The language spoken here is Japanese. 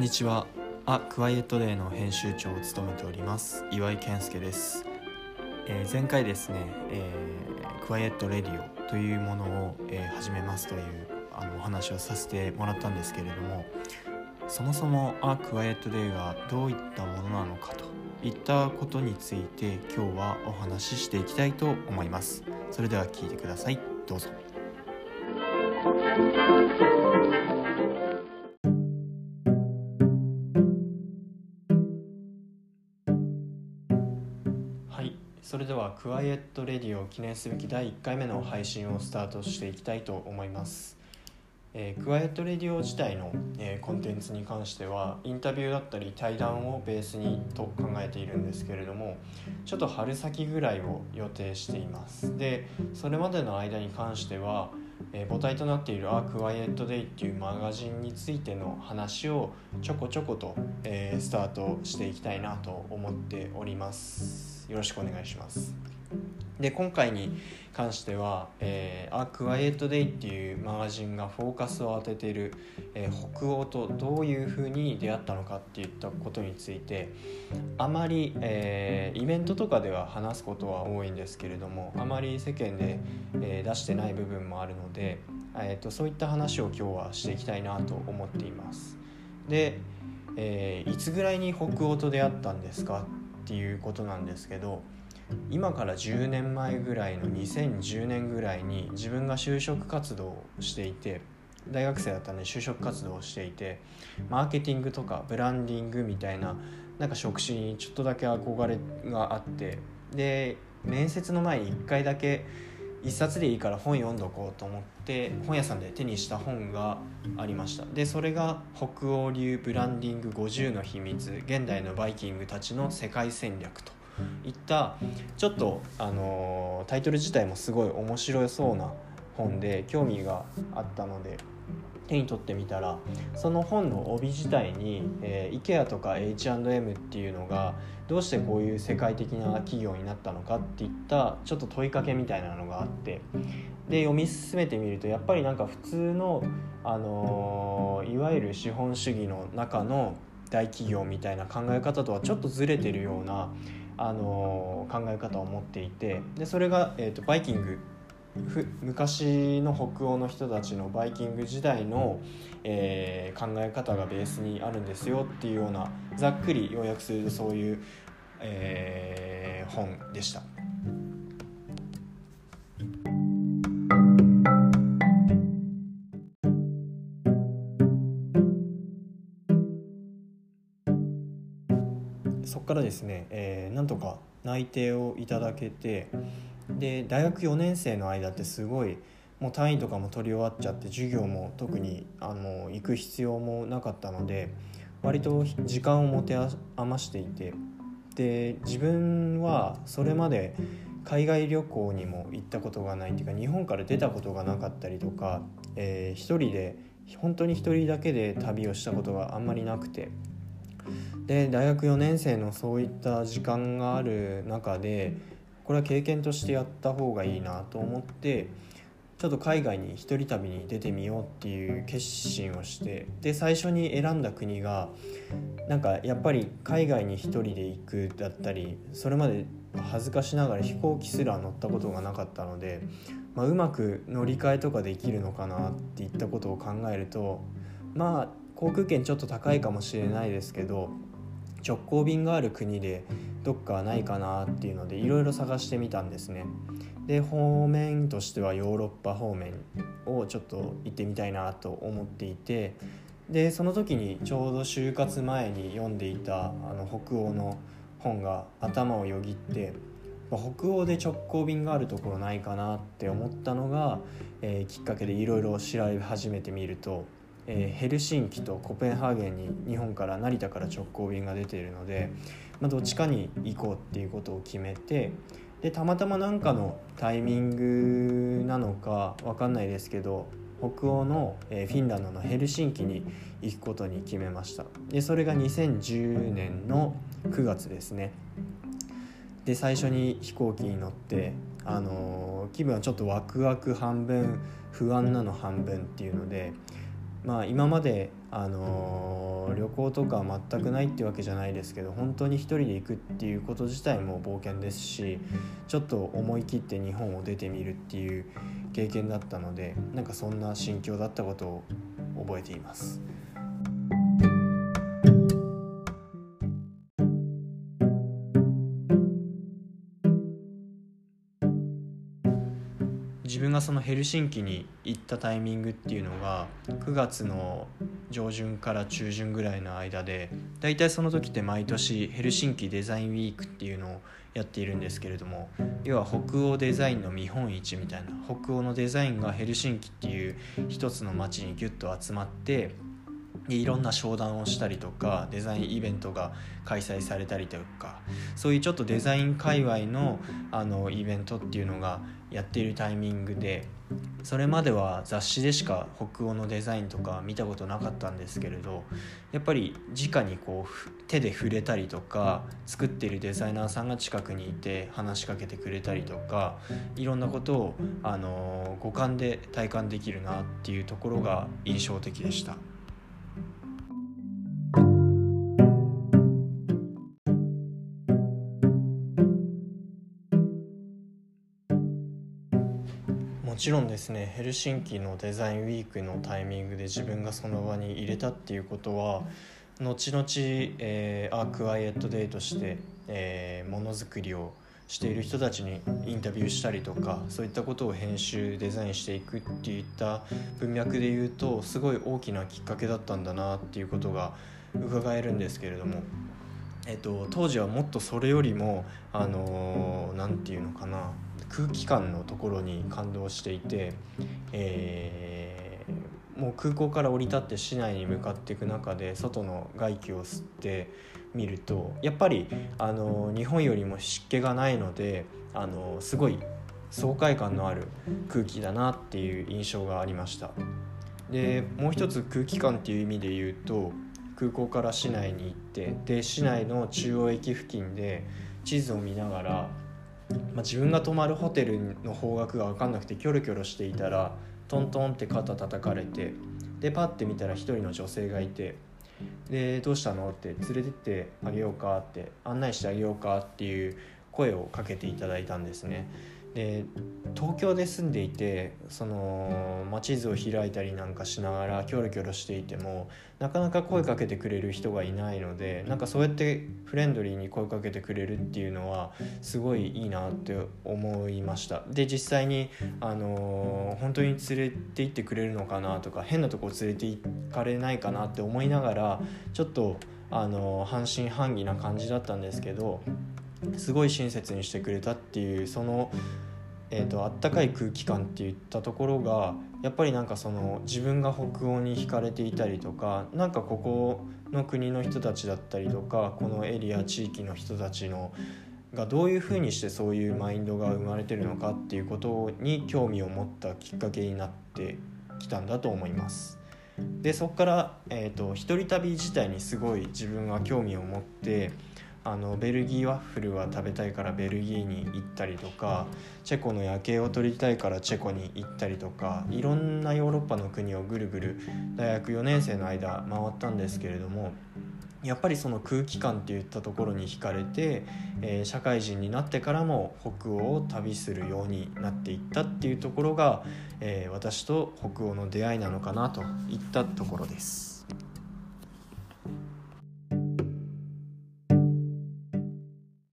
んにちは。あ、クワイエットデーの編集長を務めております岩井健介です。えー前回ですね、えークワイエットレディオというものを、えー始めますというあのお話をさせてもらったんですけれども、そもそもあ、クワイエットデーがどういったものなのかといったことについて今日はお話ししていきたいと思います。それでは聞いてください。どうぞ。それでは quiet radio を記念すべき第1回目の配信をスタートしていきたいと思います。えー quiet radio 自体の、えーコンテンツに関してはインタビューだったり対談をベースにと考えているんですけれどもちょっと春先ぐらいを予定していますでそれまでの間に関しては、え母体となっている「 a quiet day」っていうマガジンについての話をちょこちょこと、えスタートしていきたいなと思っております。よろしくお願いします。で今回に関しては「え、アークワイエットデイ」っていうマガジンがフォーカスを当てている、えー北欧とどういうふうに出会ったのかっていったことについてあまり、えーイベントとかでは話すことは多いんですけれどもあまり世間で、えー出してない部分もあるので、えー、とそういった話を今日はしていきたいなと思っています。で、えいつぐらいに北欧と出会ったんですかっていうことなんですけど今から10年前ぐらいの2010年ぐらいに自分が就職活動をしていて大学生だったんで就職活動をしていてマーケティングとかブランディングみたいななんか職種にちょっとだけ憧れがあってで面接の前に1回だけ一冊でいいから本読んどこうと思って本屋さんで手にした本がありました。でそれが北欧流ブランディング50の秘密現代のバイキングたちの世界戦略と。いったちょっと、あのタイトル自体もすごい面白そうな本で興味があったので手に取ってみたらその本の帯自体に、えー、IKEA とか H&M っていうのがどうしてこういう世界的な企業になったのかっていったちょっと問いかけみたいなのがあってで読み進めてみるとやっぱりなんか普通の、あのーいわゆる資本主義の中の大企業みたいな考え方とはちょっとずれてるような、あの考え方を持っていてでそれが、えー、とバイキング昔の北欧の人たちのバイキング時代の、えー考え方がベースにあるんですよっていうようなざっくり要約するとそういう、えー本でした。そこからですね、えーなんとか内定をいただけてで大学4年生の間ってすごいもう単位とかも取り終わっちゃって授業も特にあの行く必要もなかったので割と時間を持て余していてで自分はそれまで海外旅行にも行ったことがないっていうか日本から出たことがなかったりとか、えー一人で本当に一人だけで旅をしたことがあんまりなくてで大学4年生のそういった時間がある中でこれは経験としてやった方がいいなと思ってちょっと海外に一人旅に出てみようっていう決心をしてで最初に選んだ国がなんかやっぱり海外に一人で行くだったりそれまで恥ずかしながら飛行機すら乗ったことがなかったので、まあ、うまく乗り換えとかできるのかなっていったことを考えるとまあ航空券ちょっと高いかもしれないですけど直行便がある国でどっかないかなっていうのでいろいろ探してみたんですね。で方面としてはヨーロッパ方面をちょっと行ってみたいなと思っていてでその時にちょうど就活前に読んでいたあの北欧の本が頭をよぎって北欧で直行便があるところないかなって思ったのが、えーきっかけでいろいろ調べ始めてみると、えーヘルシンキとコペンハーゲンに日本から成田から直行便が出ているので、まあ、どっちかに行こうっていうことを決めてでたまたま何かのタイミングなのかわかんないですけど北欧の、えーフィンランドのヘルシンキに行くことに決めました。でそれが2010年の9月ですね。で最初に飛行機に乗って、あのー気分はちょっとワクワク半分不安なの半分っていうのでまあ、今まで、あの、旅行とか全くないってわけじゃないですけど本当に一人で行くっていうこと自体も冒険ですしちょっと思い切って日本を出てみるっていう経験だったのでなんかそんな心境だったことを覚えています。自分がそのヘルシンキに行ったタイミングっていうのが9月の上旬から中旬ぐらいの間で大体その時って毎年ヘルシンキデザインウィークっていうのをやっているんですけれども要は北欧デザインの見本市みたいな北欧のデザインがヘルシンキっていう一つの街にギュッと集まってでいろんな商談をしたりとかデザインイベントが開催されたりとかそういうちょっとデザイン界隈のあのイベントっていうのがやっているタイミングでそれまでは雑誌でしか北欧のデザインとか見たことなかったんですけれどやっぱり直にこう手で触れたりとか作ってるデザイナーさんが近くにいて話しかけてくれたりとかいろんなことをあの五感で体感できるなっていうところが印象的でした。ちろんですねヘルシンキのデザインウィークのタイミングで自分がその場に入れたっていうことは後々、えー、アークアイエットデーとして、え、ものづくりをしている人たちにインタビューしたりとかそういったことを編集デザインしていくっていった文脈で言うとすごい大きなきっかけだったんだなっていうことが伺えるんですけれども。えっと、当時はもっとそれよりもあの何、ー、て言うのかな空気感のところに感動していて、えー、もう空港から降り立って市内に向かっていく中で外の外気を吸ってみるとやっぱりあの日本よりも湿気がないのであのすごい爽快感のある空気だなっていう印象がありました。でもう一つ空気感っていう意味で言うと空港から市内に行ってで市内の中央駅付近で地図を見ながらまあ、自分が泊まるホテルの方角が分かんなくてキョロキョロしていたらトントンって肩叩かれてでパッて見たら一人の女性がいてでどうしたの？って連れてってあげようかって案内してあげようかっていう声をかけていただいたんですね。で東京で住んでいてその、ま地図を開いたりなんかしながらキョロキョロしていてもなかなか声かけてくれる人がいないのでなんかそうやってフレンドリーに声かけてくれるっていうのはすごいいいなって思いました。で実際に、あの本当に連れて行ってくれるのかなとか変なとこ連れて行かれないかなって思いながらちょっと、あの半信半疑な感じだったんですけどすごい親切にしてくれたっていうその、えーと、あったかい空気感っていったところがやっぱりなんかその自分が北欧に惹かれていたりとか何かここの国の人たちだったりとかこのエリア地域の人たちのがどういうふうにしてそういうマインドが生まれてるのかっていうことに興味を持ったきっかけになってきたんだと思います。でそこから、えーと一人旅自体にすごい自分は興味を持ってあのベルギーワッフルは食べたいからベルギーに行ったりとかチェコの夜景を撮りたいからチェコに行ったりとかいろんなヨーロッパの国をぐるぐる大学4年生の間回ったんですけれどもやっぱりその空気感っていったところに惹かれて、えー、社会人になってからも北欧を旅するようになっていったっていうところが、えー、私と北欧の出会いなのかなといったところです。